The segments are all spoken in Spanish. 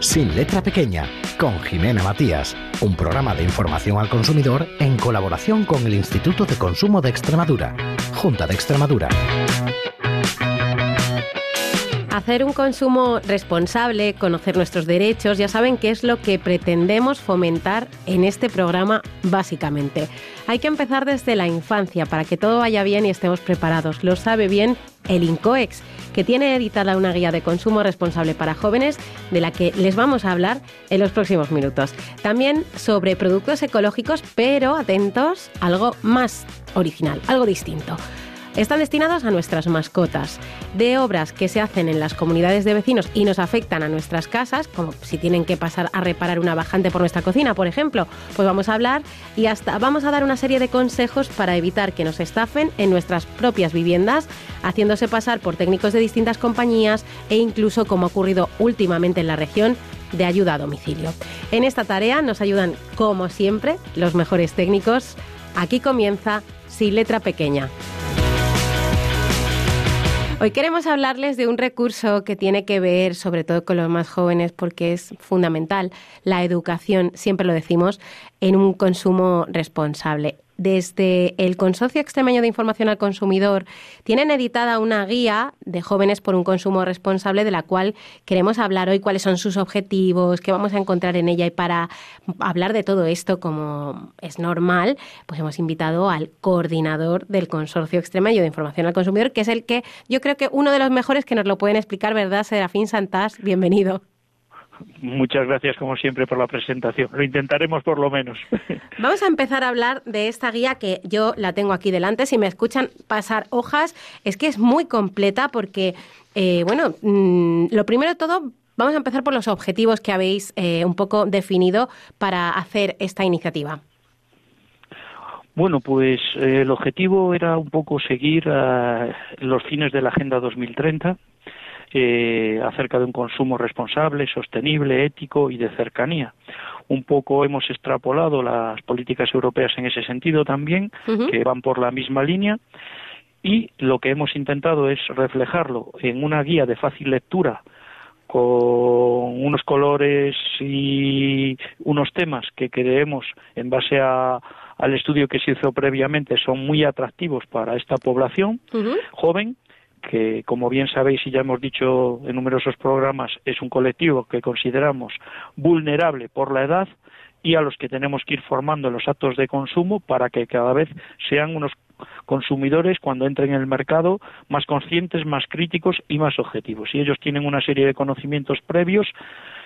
Sin letra pequeña, con Jimena Matías, un programa de información al consumidor en colaboración con el Instituto de Consumo de Extremadura, Junta de Extremadura. Hacer un consumo responsable, conocer nuestros derechos, ya saben que es lo que pretendemos fomentar en este programa básicamente. Hay que empezar desde la infancia para que todo vaya bien y estemos preparados. Lo sabe bien el INCOEX, que tiene editada una guía de consumo responsable para jóvenes de la que les vamos a hablar en los próximos minutos. También sobre productos ecológicos, pero atentos, algo más original, algo distinto están destinados a nuestras mascotas, de obras que se hacen en las comunidades de vecinos y nos afectan a nuestras casas, como si tienen que pasar a reparar una bajante por nuestra cocina, por ejemplo, pues vamos a hablar y hasta vamos a dar una serie de consejos para evitar que nos estafen en nuestras propias viviendas, haciéndose pasar por técnicos de distintas compañías e incluso, como ha ocurrido últimamente en la región, de ayuda a domicilio. En esta tarea nos ayudan, como siempre, los mejores técnicos. Aquí comienza Sin Letra Pequeña. Hoy queremos hablarles de un recurso que tiene que ver sobre todo con los más jóvenes porque es fundamental, la educación, siempre lo decimos, en un consumo responsable desde el Consorcio Extremeño de Información al Consumidor tienen editada una guía de jóvenes por un consumo responsable de la cual queremos hablar hoy cuáles son sus objetivos, qué vamos a encontrar en ella y para hablar de todo esto como es normal, pues hemos invitado al coordinador del Consorcio Extremeño de Información al Consumidor, que es el que yo creo que uno de los mejores que nos lo pueden explicar, ¿verdad? Serafín Santás, bienvenido. Muchas gracias, como siempre, por la presentación. Lo intentaremos por lo menos. Vamos a empezar a hablar de esta guía que yo la tengo aquí delante. Si me escuchan pasar hojas, es que es muy completa porque, eh, bueno, mm, lo primero de todo, vamos a empezar por los objetivos que habéis eh, un poco definido para hacer esta iniciativa. Bueno, pues eh, el objetivo era un poco seguir los fines de la Agenda 2030 eh, acerca de un consumo responsable, sostenible, ético y de cercanía. Un poco hemos extrapolado las políticas europeas en ese sentido también, que van por la misma línea, y lo que hemos intentado es reflejarlo en una guía de fácil lectura con unos colores y unos temas que creemos en base al estudio que se hizo previamente son muy atractivos para esta población joven que, como bien sabéis y ya hemos dicho en numerosos programas, es un colectivo que consideramos vulnerable por la edad y a los que tenemos que ir formando en los actos de consumo para que cada vez sean unos consumidores cuando entren en el mercado más conscientes, más críticos y más objetivos. Y ellos tienen una serie de conocimientos previos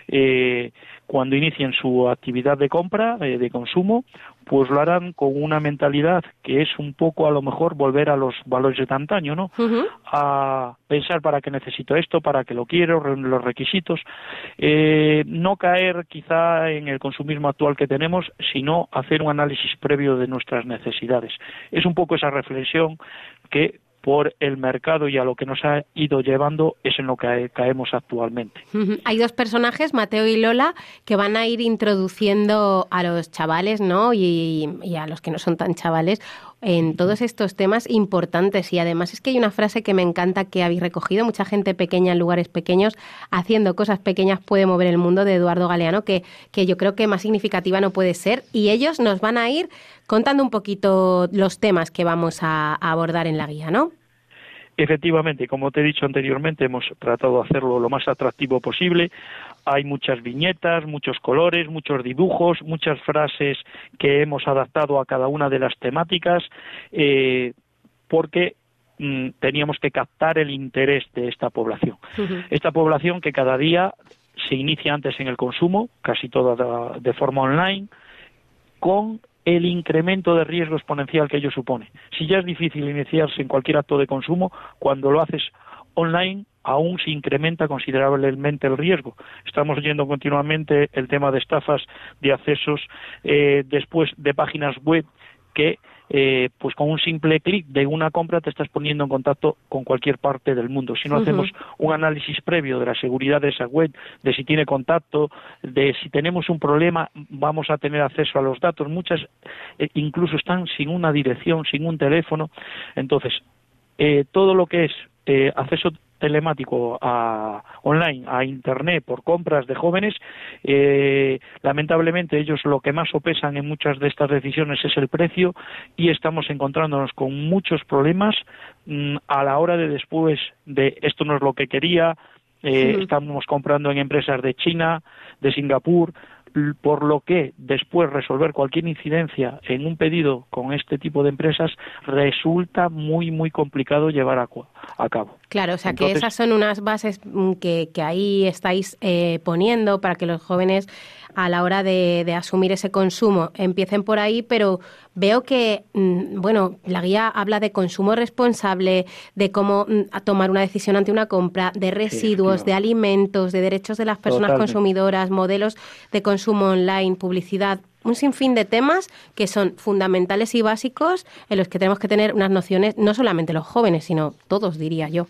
eh, cuando inicien su actividad de compra, eh, de consumo, pues lo harán con una mentalidad que es un poco a lo mejor volver a los valores de antaño, ¿no? A pensar para qué necesito esto, para qué lo quiero, los requisitos, eh, no caer quizá en el consumismo actual que tenemos, sino hacer un análisis previo de nuestras necesidades. Es un poco esa reflexión que por el mercado y a lo que nos ha ido llevando es en lo que caemos actualmente. Hay dos personajes, Mateo y Lola, que van a ir introduciendo a los chavales, ¿no? Y, y a los que no son tan chavales, en todos estos temas importantes. Y además es que hay una frase que me encanta que habéis recogido, mucha gente pequeña en lugares pequeños, haciendo cosas pequeñas puede mover el mundo de Eduardo Galeano, que, que yo creo que más significativa no puede ser. Y ellos nos van a ir contando un poquito los temas que vamos a, a abordar en la guía, ¿no? Efectivamente, como te he dicho anteriormente, hemos tratado de hacerlo lo más atractivo posible. Hay muchas viñetas, muchos colores, muchos dibujos, muchas frases que hemos adaptado a cada una de las temáticas, eh, porque mm, teníamos que captar el interés de esta población. Esta población que cada día se inicia antes en el consumo, casi toda de forma online, con el incremento de riesgo exponencial que ello supone. Si ya es difícil iniciarse en cualquier acto de consumo, cuando lo haces online aún se incrementa considerablemente el riesgo. Estamos oyendo continuamente el tema de estafas de accesos eh, después de páginas web que eh, pues con un simple clic de una compra te estás poniendo en contacto con cualquier parte del mundo. Si no hacemos un análisis previo de la seguridad de esa web, de si tiene contacto, de si tenemos un problema, vamos a tener acceso a los datos. Muchas eh, incluso están sin una dirección, sin un teléfono. Entonces, eh, todo lo que es eh, acceso telemático a, online, a Internet, por compras de jóvenes, eh, lamentablemente ellos lo que más sopesan en muchas de estas decisiones es el precio y estamos encontrándonos con muchos problemas mm, a la hora de después de esto no es lo que quería, eh, estamos comprando en empresas de China, de Singapur, por lo que después resolver cualquier incidencia en un pedido con este tipo de empresas resulta muy, muy complicado llevar a, cabo. Claro, o sea que esas son unas bases mm, que, que ahí estáis eh, poniendo para que los jóvenes a la hora de, asumir ese consumo empiecen por ahí, pero veo que, mm, bueno, la guía habla de consumo responsable, de cómo mm, tomar una decisión ante una compra, de residuos, de alimentos, de derechos de las personas consumidoras, modelos de consumo online, publicidad un sinfín de temas que son fundamentales y básicos en los que tenemos que tener unas nociones, no solamente los jóvenes, sino todos, diría yo.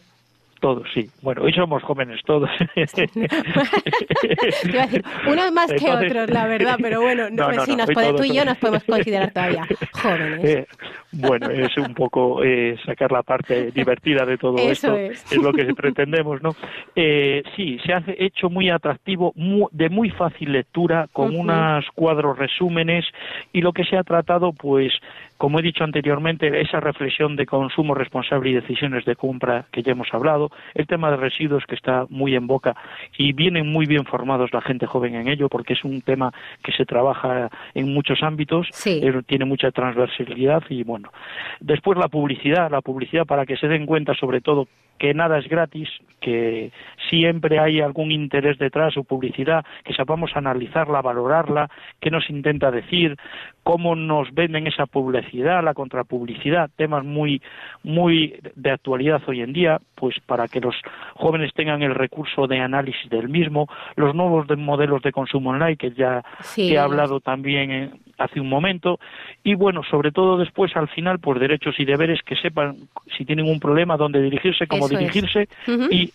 Todos, sí. Bueno, hoy somos jóvenes todos. unos más que otros, la verdad, pero bueno, no, si nos puede, tú y yo nos podemos considerar todavía jóvenes. Eh, bueno, es un poco eh, sacar la parte divertida de todo esto, es. lo que pretendemos, ¿no? Eh, sí, se ha hecho muy atractivo, de muy fácil lectura, con unos cuadros resúmenes, y lo que se ha tratado, pues, como he dicho anteriormente, esa reflexión de consumo responsable y decisiones de compra que ya hemos hablado, el tema de residuos que está muy en boca y vienen muy bien formados la gente joven en ello porque es un tema que se trabaja en muchos ámbitos, tiene mucha transversalidad y bueno. Después la publicidad, la publicidad para que se den cuenta sobre todo que nada es gratis, que siempre hay algún interés detrás o publicidad, que sepamos analizarla, valorarla, qué nos intenta decir, cómo nos venden esa publicidad, la contrapublicidad, temas muy muy de actualidad hoy en día, pues para que los jóvenes tengan el recurso de análisis del mismo, los nuevos modelos de consumo online que ya he hablado también hace un momento y bueno, sobre todo después al final pues derechos y deberes que sepan si tienen un problema dónde dirigirse, cómo dirigirse y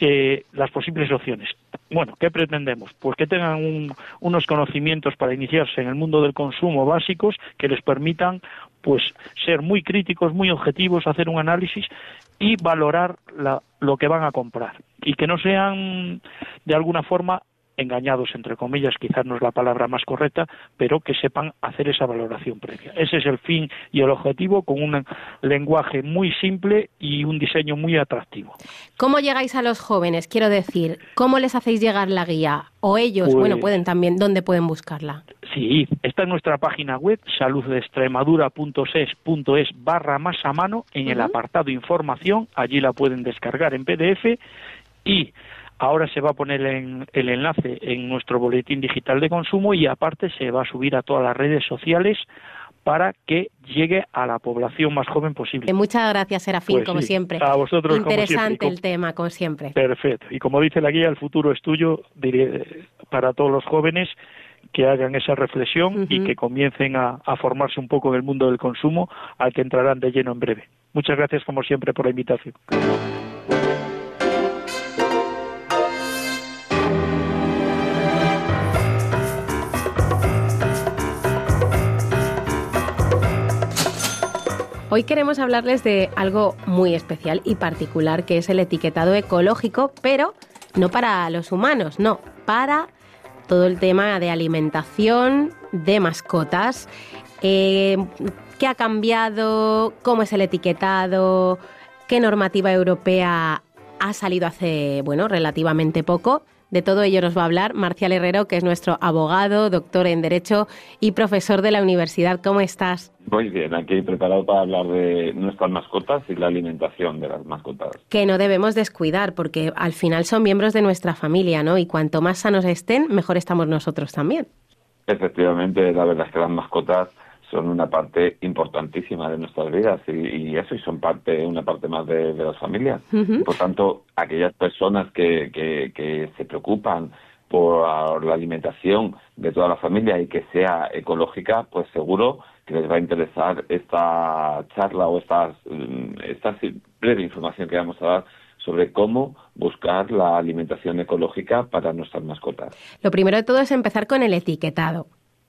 eh, las posibles opciones. Bueno, ¿qué pretendemos? Pues que tengan unos conocimientos para iniciarse en el mundo del consumo básicos que les permitan pues ser muy críticos, muy objetivos, hacer un análisis y valorar lo que van a comprar y que no sean de alguna forma engañados, entre comillas, quizás no es la palabra más correcta, pero que sepan hacer esa valoración previa. Ese es el fin y el objetivo con un lenguaje muy simple y un diseño muy atractivo. ¿Cómo llegáis a los jóvenes? Quiero decir, ¿cómo les hacéis llegar la guía? O ellos, bueno, pues pueden también, ¿dónde pueden buscarla? Sí, está en nuestra página web, saluddeextremadura.ses.es barra más a mano, en el apartado información, allí la pueden descargar en PDF y Ahora se va a poner el enlace en nuestro boletín digital de consumo y aparte se va a subir a todas las redes sociales para que llegue a la población más joven posible. Muchas gracias, Serafín, pues como siempre. A vosotros, Interesante el tema, como siempre. Perfecto. Y como dice la guía, el futuro es tuyo para todos los jóvenes que hagan esa reflexión y que comiencen a, a, formarse un poco en el mundo del consumo, al que entrarán de lleno en breve. Muchas gracias, como siempre, por la invitación. Hoy queremos hablarles de algo muy especial y particular que es el etiquetado ecológico, pero no para los humanos, no, para todo el tema de alimentación, de mascotas. Eh, ¿Qué ha cambiado? ¿Cómo es el etiquetado? ¿Qué normativa europea ha salido hace, bueno, relativamente poco? De todo ello nos va a hablar Marcial Herrero, que es nuestro abogado, doctor en Derecho y profesor de la universidad. ¿Cómo estás? Muy bien, aquí preparado para hablar de nuestras mascotas y la alimentación de las mascotas. Que no debemos descuidar, porque al final son miembros de nuestra familia, ¿no? Y cuanto más sanos estén, mejor estamos nosotros también. Efectivamente, la verdad es que las mascotas son una parte importantísima de nuestras vidas y, eso y son parte una parte más de, las familias por tanto aquellas personas que, que, se preocupan por la alimentación de toda la familia y que sea ecológica pues seguro que les va a interesar esta charla o esta, mm, esta breve información que vamos a dar sobre cómo buscar la alimentación ecológica para nuestras mascotas. Lo primero de todo es empezar con el etiquetado.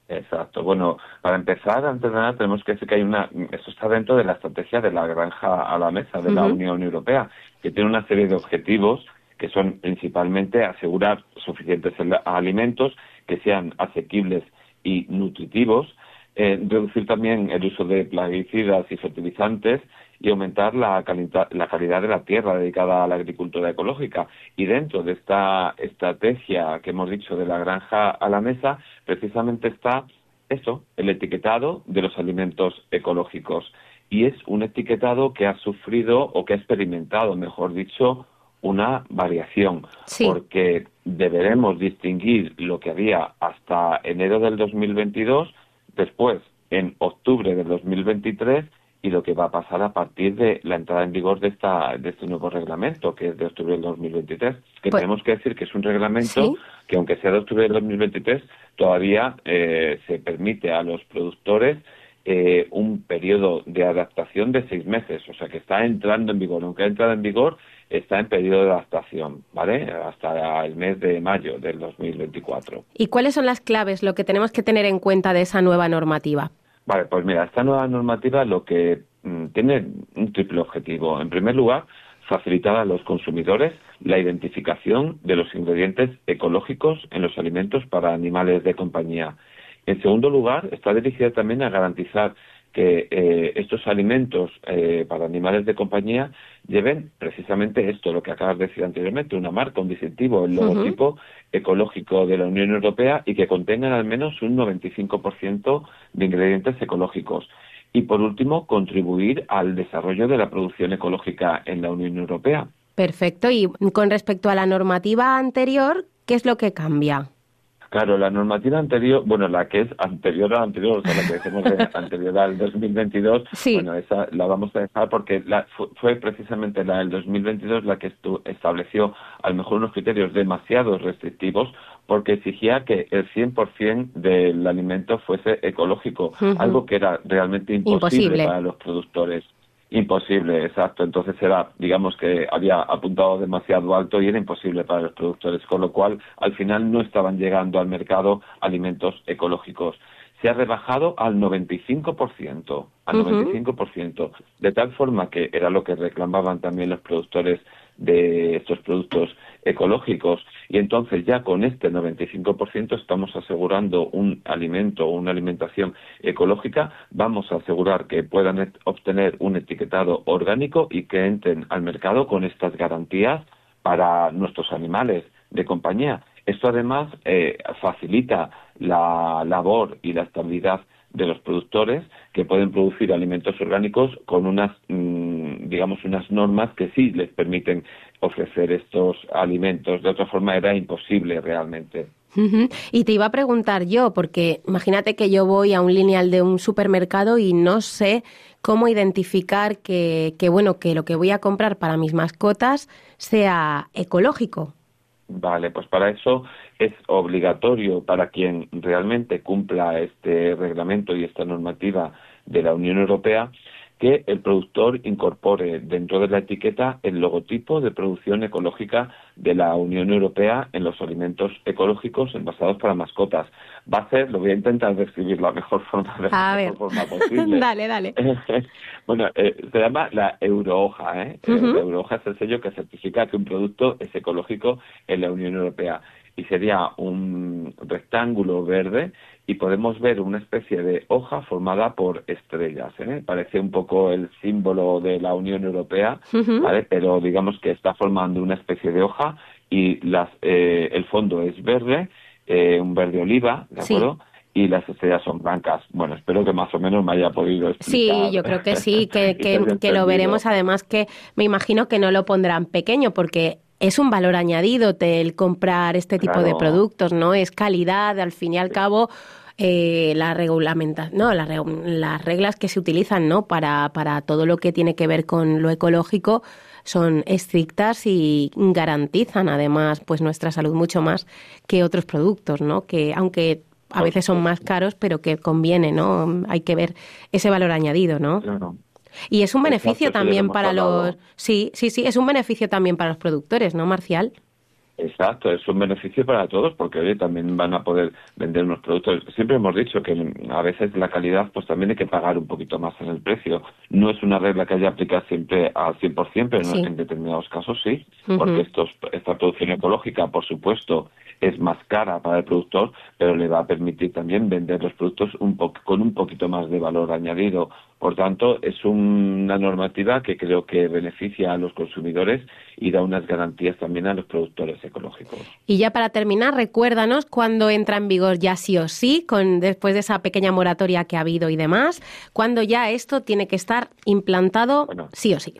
Exacto. Bueno, para empezar, antes de nada, tenemos que decir que hay una. Esto está dentro de la estrategia de la granja a la mesa de la Unión Europea, que tiene una serie de objetivos que son principalmente asegurar suficientes alimentos que sean asequibles y nutritivos, eh, reducir también el uso de plaguicidas y fertilizantes y aumentar la, la calidad de la tierra dedicada a la agricultura ecológica. Y dentro de esta estrategia que hemos dicho de la granja a la mesa, precisamente está eso, el etiquetado de los alimentos ecológicos. Y es un etiquetado que ha sufrido o que ha experimentado, mejor dicho, una variación, porque deberemos distinguir lo que había hasta enero del 2022, después en octubre del 2023 y lo que va a pasar a partir de la entrada en vigor de, esta, de este nuevo reglamento, que es de octubre del 2023. Que pues tenemos que decir que es un reglamento que, aunque sea de octubre del 2023, todavía eh, se permite a los productores eh, un periodo de adaptación de seis meses, o sea que está entrando en vigor. Aunque ha entrado en vigor, está en periodo de adaptación, ¿vale? Hasta el mes de mayo del 2024. ¿Y cuáles son las claves, lo que tenemos que tener en cuenta de esa nueva normativa? Vale, pues mira, esta nueva normativa lo que mm, tiene un triple objetivo. En primer lugar, facilitar a los consumidores la identificación de los ingredientes ecológicos en los alimentos para animales de compañía. En segundo lugar, está dirigida también a garantizar que eh, estos alimentos eh, para animales de compañía lleven precisamente esto, lo que acabas de decir anteriormente, una marca, un distintivo, el logotipo ecológico de la Unión Europea y que contengan al menos un 95% de ingredientes ecológicos. Y por último, contribuir al desarrollo de la producción ecológica en la Unión Europea. Perfecto. Y con respecto a la normativa anterior, ¿qué es lo que cambia? Claro, la normativa anterior, bueno, la que es anterior a la anterior, o sea, la que decimos de anterior al 2022, bueno, esa la vamos a dejar porque la, fue precisamente la del 2022 la que estableció a lo mejor unos criterios demasiado restrictivos porque exigía que el 100% del alimento fuese ecológico, algo que era realmente imposible. para los productores. Imposible, exacto. Entonces era, digamos que había apuntado demasiado alto y era imposible para los productores, con lo cual al final no estaban llegando al mercado alimentos ecológicos. Se ha rebajado al 95%, al 95%, de tal forma que era lo que reclamaban también los productores de estos productos ecológicos y entonces ya con este 95% estamos asegurando un alimento o una alimentación ecológica, vamos a asegurar que puedan obtener un etiquetado orgánico y que entren al mercado con estas garantías para nuestros animales de compañía. Esto además eh, facilita la labor y la estabilidad de los productores que pueden producir alimentos orgánicos con unas, mm, digamos, unas normas que sí les permiten ofrecer estos alimentos. De otra forma era imposible realmente. Y te iba a preguntar yo, porque imagínate que yo voy a un lineal de un supermercado y no sé cómo identificar que, que bueno, que lo que voy a comprar para mis mascotas sea ecológico. Vale, pues para eso es obligatorio para quien realmente cumpla este reglamento y esta normativa de la Unión Europea que el productor incorpore dentro de la etiqueta el logotipo de producción ecológica de la Unión Europea en los alimentos ecológicos envasados para mascotas. Va a ser, lo voy a intentar describir la mejor forma, de la mejor forma posible. dale, dale. bueno, eh, se llama la Eurohoja. ¿eh? La Eurohoja es el sello que certifica que un producto es ecológico en la Unión Europea y sería un rectángulo verde y podemos ver una especie de hoja formada por estrellas. ¿eh? Parece un poco el símbolo de la Unión Europea, ¿vale? pero digamos que está formando una especie de hoja y las, eh, el fondo es verde, eh, un verde oliva, ¿de acuerdo? y las estrellas son blancas. Bueno, espero que más o menos me haya podido explicar. Sí, yo creo que sí, que, que, que, lo veremos. Además que me imagino que no lo pondrán pequeño porque es un valor añadido el comprar este tipo de productos, ¿no? Es calidad, al fin y al cabo, eh, la regulamenta, no, las reglas que se utilizan, ¿no? Para, para todo lo que tiene que ver con lo ecológico son estrictas y garantizan además pues nuestra salud mucho más que otros productos, ¿no? Que aunque a veces son más caros, pero que conviene, ¿no? Hay que ver ese valor añadido, ¿no? Claro. Y es un beneficio también para los... Sí, sí, sí, es un beneficio también para los productores, ¿no, Marcial? Exacto, es un beneficio para todos porque oye, también van a poder vender unos productos. Siempre hemos dicho que a veces la calidad pues también hay que pagar un poquito más en el precio. No es una regla que haya aplicado siempre al 100%, pero en determinados casos sí, porque estos, esta producción ecológica, por supuesto, es más cara para el productor, pero le va a permitir también vender los productos un con un poquito más de valor añadido. Por tanto, es una normativa que creo que beneficia a los consumidores y da unas garantías también a los productores ecológicos. Y ya para terminar, recuérdanos cuándo entra en vigor ya sí o sí, con después de esa pequeña moratoria que ha habido y demás, cuándo ya esto tiene que estar implantado sí o sí.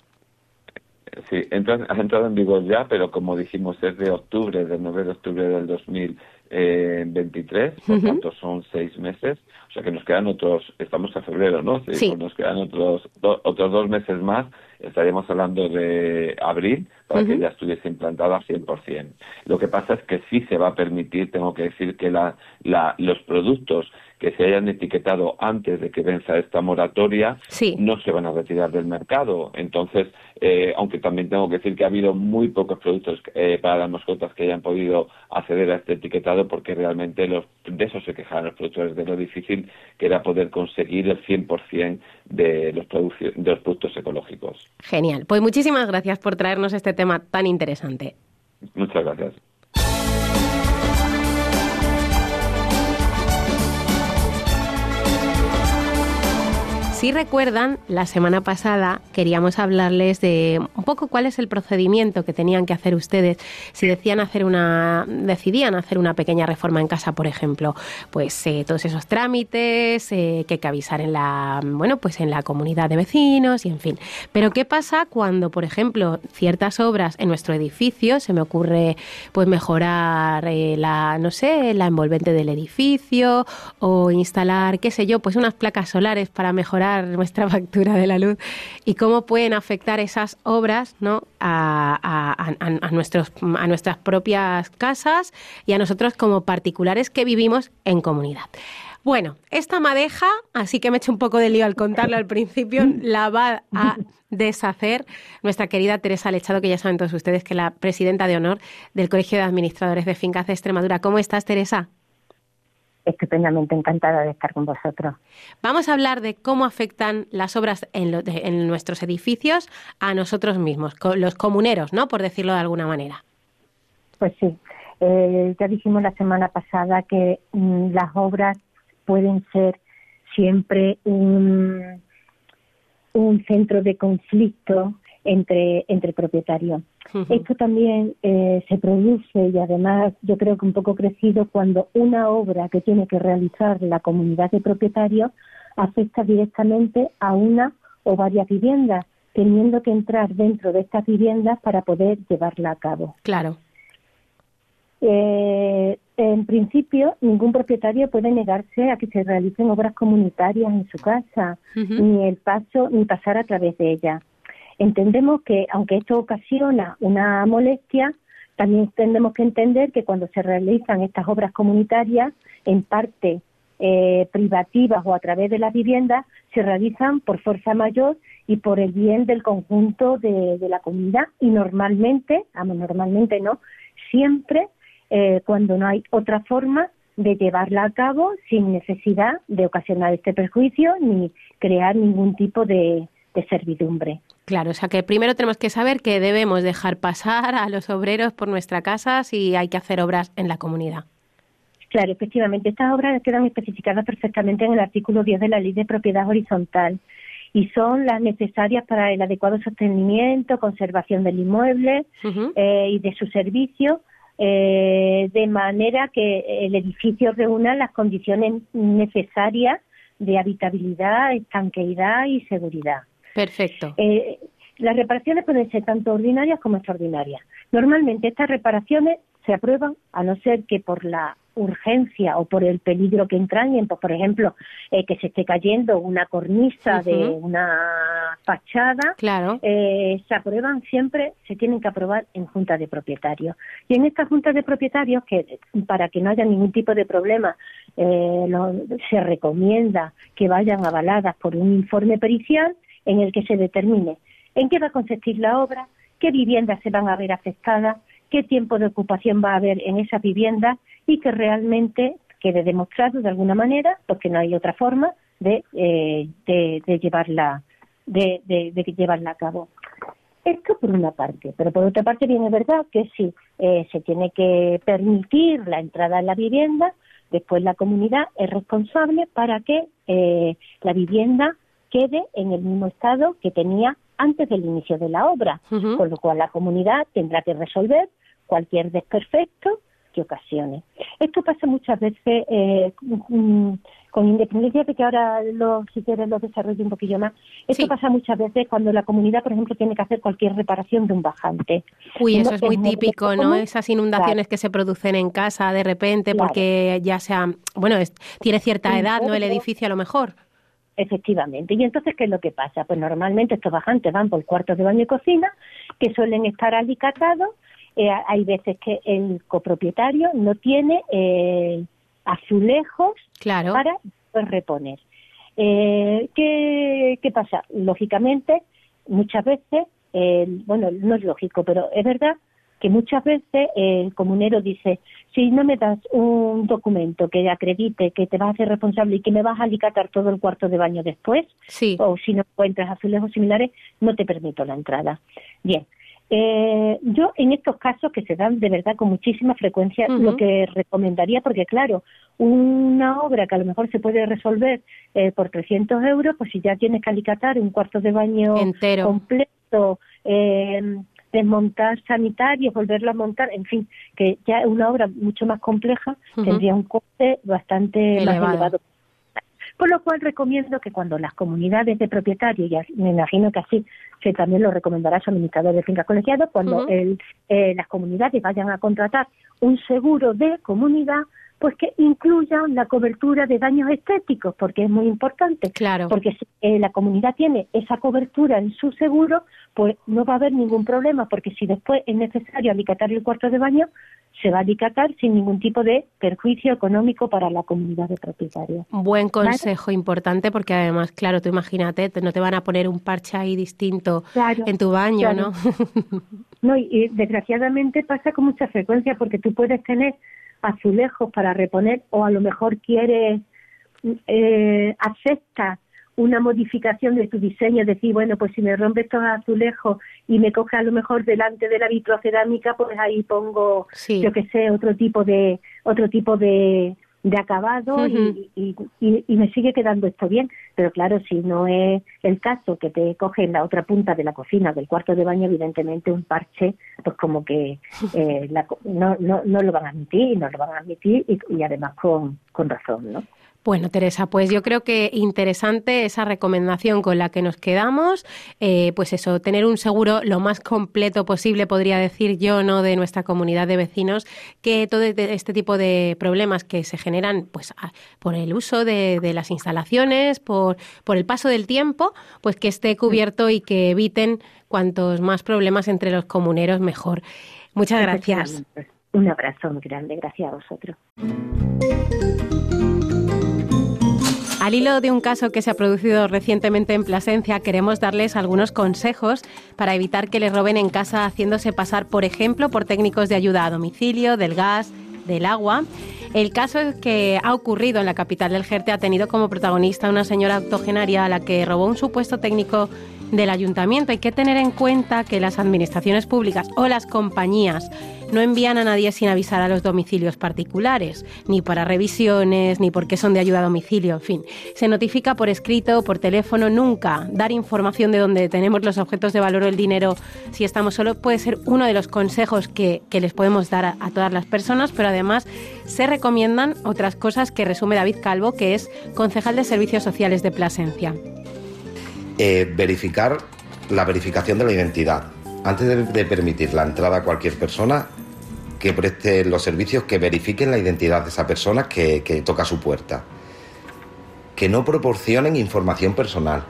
Sí, ha entrado en vigor ya, pero como dijimos es de octubre, del 9 de octubre del 2023, por tanto son seis meses, o sea que nos quedan otros, estamos a febrero, ¿no? Sí. Nos quedan otros, otros dos meses más, estaríamos hablando de abril, para que ya estuviese implantada 100%. Lo que pasa es que sí se va a permitir, tengo que decir que la, la, los productos que se hayan etiquetado antes de que venza esta moratoria no se van a retirar del mercado. Entonces, eh, aunque también tengo que decir que ha habido muy pocos productos eh, para las mascotas que hayan podido acceder a este etiquetado porque realmente los, de eso se quejaban los productores, de lo difícil que era poder conseguir el 100% de los, de los productos ecológicos. Genial. Pues muchísimas gracias por traernos este tema tan interesante. Muchas gracias. Si recuerdan, la semana pasada queríamos hablarles de un poco cuál es el procedimiento que tenían que hacer ustedes si decían hacer una, decidían hacer una pequeña reforma en casa, por ejemplo, pues eh, todos esos trámites eh, que hay que avisar en la, bueno, pues en la comunidad de vecinos y en fin. Pero qué pasa cuando, por ejemplo, ciertas obras en nuestro edificio, se me ocurre, pues mejorar eh, la, no sé, la envolvente del edificio o instalar, qué sé yo, pues unas placas solares para mejorar nuestra factura de la luz y cómo pueden afectar esas obras ¿no? a, nuestros, a nuestras propias casas y a nosotros como particulares que vivimos en comunidad. Bueno, esta madeja, así que me he hecho un poco de lío al contarlo al principio, la va a deshacer nuestra querida Teresa Lechado, que ya saben todos ustedes que es la presidenta de honor del Colegio de Administradores de Fincas de Extremadura. ¿Cómo estás, Teresa? Estupendamente encantada de estar con vosotros. Vamos a hablar de cómo afectan las obras en, nuestros edificios a nosotros mismos, los comuneros, ¿no? Por decirlo de alguna manera. Pues sí. Eh, ya dijimos la semana pasada que mm, las obras pueden ser siempre un, un centro de conflicto entre, entre propietarios. Esto también eh, se produce y además yo creo que un poco crecido cuando una obra que tiene que realizar la comunidad de propietarios afecta directamente a una o varias viviendas, teniendo que entrar dentro de estas viviendas para poder llevarla a cabo. Claro. Eh, en principio, ningún propietario puede negarse a que se realicen obras comunitarias en su casa, ni el paso, ni pasar a través de ella. Entendemos que, aunque esto ocasiona una molestia, también tenemos que entender que cuando se realizan estas obras comunitarias, en parte eh, privativas o a través de las viviendas, se realizan por fuerza mayor y por el bien del conjunto de, la comunidad y normalmente, vamos, normalmente no, siempre eh, cuando no hay otra forma de llevarla a cabo sin necesidad de ocasionar este perjuicio ni crear ningún tipo de servidumbre. Claro, o sea que primero tenemos que saber que debemos dejar pasar a los obreros por nuestra casa si hay que hacer obras en la comunidad. Claro, efectivamente, estas obras quedan especificadas perfectamente en el artículo 10 de la Ley de Propiedad Horizontal y son las necesarias para el adecuado sostenimiento, conservación del inmueble eh, y de su servicio, eh, de manera que el edificio reúna las condiciones necesarias de habitabilidad, estanqueidad y seguridad. Perfecto. Eh, las reparaciones pueden ser tanto ordinarias como extraordinarias. Normalmente estas reparaciones se aprueban a no ser que por la urgencia o por el peligro que entrañen, pues, por ejemplo, eh, que se esté cayendo una cornisa de una fachada, claro. Eh, se aprueban siempre, se tienen que aprobar en junta de propietarios. Y en estas juntas de propietarios, que para que no haya ningún tipo de problema, se recomienda que vayan avaladas por un informe pericial en el que se determine en qué va a consistir la obra, qué viviendas se van a ver afectadas, qué tiempo de ocupación va a haber en esa vivienda y que realmente quede demostrado de alguna manera, porque no hay otra forma de, eh, de, llevarla de, llevarla a cabo. Esto por una parte, pero por otra parte viene verdad que si eh, se tiene que permitir la entrada en la vivienda, después la comunidad es responsable para que eh, la vivienda quede en el mismo estado que tenía antes del inicio de la obra, con lo cual la comunidad tendrá que resolver cualquier desperfecto que ocasione. Esto pasa muchas veces eh, con independencia de que ahora lo, si quieres lo desarrolle un poquillo más. Esto pasa muchas veces cuando la comunidad, por ejemplo, tiene que hacer cualquier reparación de un bajante. Uy, eso es muy típico, ¿no? Esas inundaciones que se producen en casa de repente porque ya sea, bueno, tiene cierta edad, ¿no? El edificio a lo mejor. Efectivamente. Y entonces, ¿qué es lo que pasa? Pues normalmente estos bajantes van por cuartos de baño y cocina, que suelen estar alicatados. Eh, hay veces que el copropietario no tiene eh, azulejos para reponer. Eh, ¿qué, ¿Qué pasa? Lógicamente, muchas veces, bueno, no es lógico, pero es verdad que muchas veces el comunero dice, si no me das un documento que acredite que te vas a hacer responsable y que me vas a alicatar todo el cuarto de baño después, o si no encuentras azulejos similares, no te permito la entrada. Bien, eh, yo en estos casos que se dan de verdad con muchísima frecuencia, lo que recomendaría, porque claro, una obra que a lo mejor se puede resolver eh, por 300 euros, pues si ya tienes que alicatar un cuarto de baño completo, eh, desmontar sanitarios, volverlo a montar, en fin, que ya es una obra mucho más compleja, tendría un coste bastante más elevado. por lo cual recomiendo que cuando las comunidades de propietarios, y me imagino que así se también lo recomendará a su administrador de fincas colegiados, cuando el, eh, las comunidades vayan a contratar un seguro de comunidad, pues que incluyan la cobertura de daños estéticos, porque es muy importante. Claro. Porque si eh, la comunidad tiene esa cobertura en su seguro, pues no va a haber ningún problema, porque si después es necesario alicatar el cuarto de baño, se va a dicatar sin ningún tipo de perjuicio económico para la comunidad de propietarios. Buen consejo importante porque además, claro, tú imagínate, no te van a poner un parche ahí distinto en tu baño, ¿no? no, y, desgraciadamente pasa con mucha frecuencia porque tú puedes tener azulejos para reponer o a lo mejor quieres eh, acepta una modificación de tu diseño, decir, bueno, pues si me rompe estos azulejos y me coge a lo mejor delante de la vitrocerámica, pues ahí pongo, yo que sé, otro tipo de, otro tipo de, de acabado y, y, me sigue quedando esto bien. Pero claro, si no es el caso que te coge en la otra punta de la cocina, del cuarto de baño, evidentemente un parche, pues como que eh, no, no, no lo van a admitir y no lo van a admitir y, y además con, con razón, ¿no? Bueno, Teresa, pues yo creo que interesante esa recomendación con la que nos quedamos. Eh, pues eso, tener un seguro lo más completo posible, podría decir yo, ¿no? De nuestra comunidad de vecinos, que todo este, este tipo de problemas que se generan, pues, por el uso de, las instalaciones, por, por el paso del tiempo, pues que esté cubierto y que eviten cuantos más problemas entre los comuneros, mejor. Muchas gracias. Un abrazo muy grande, gracias a vosotros. Al hilo de un caso que se ha producido recientemente en Plasencia, queremos darles algunos consejos para evitar que les roben en casa haciéndose pasar, por ejemplo, por técnicos de ayuda a domicilio, del gas, del agua. El caso que ha ocurrido en la capital del Jerte ha tenido como protagonista una señora octogenaria a la que robó un supuesto técnico del ayuntamiento. Hay que tener en cuenta que las administraciones públicas o las compañías no envían a nadie sin avisar a los domicilios particulares, ni para revisiones, ni porque son de ayuda a domicilio, en fin. Se notifica por escrito, por teléfono, nunca. Dar información de dónde tenemos los objetos de valor o el dinero si estamos solos puede ser uno de los consejos que, les podemos dar a, a todas las personas, pero además se recomiendan otras cosas que resume David Calvo, que es concejal de Servicios Sociales de Plasencia. Eh, verificar la verificación de la identidad. Antes de, permitir la entrada a cualquier persona, que preste los servicios que verifiquen la identidad de esa persona que, toca su puerta. Que no proporcionen información personal,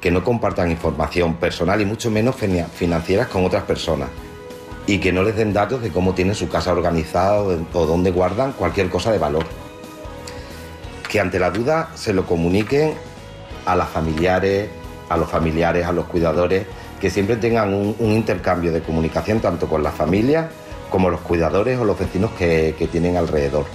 que no compartan información personal y mucho menos financieras con otras personas. Y que no les den datos de cómo tienen su casa organizada o dónde guardan cualquier cosa de valor. Que ante la duda se lo comuniquen a las familiares, a los familiares, a los cuidadores, que siempre tengan un, intercambio de comunicación tanto con la familia como los cuidadores o los vecinos que, que tienen alrededor.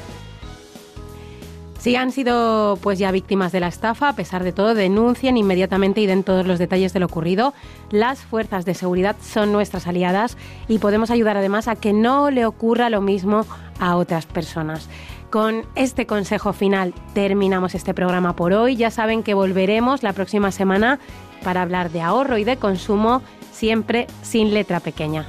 Si han sido pues ya víctimas de la estafa, a pesar de todo, denuncien inmediatamente y den todos los detalles de lo ocurrido. Las fuerzas de seguridad son nuestras aliadas y podemos ayudar además a que no le ocurra lo mismo a otras personas. Con este consejo final terminamos este programa por hoy. Ya saben que volveremos la próxima semana para hablar de ahorro y de consumo, siempre sin letra pequeña.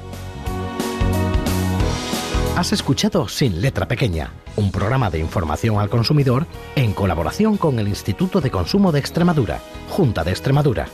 Has escuchado Sin Letra Pequeña, un programa de información al consumidor en colaboración con el Instituto de Consumo de Extremadura, Junta de Extremadura.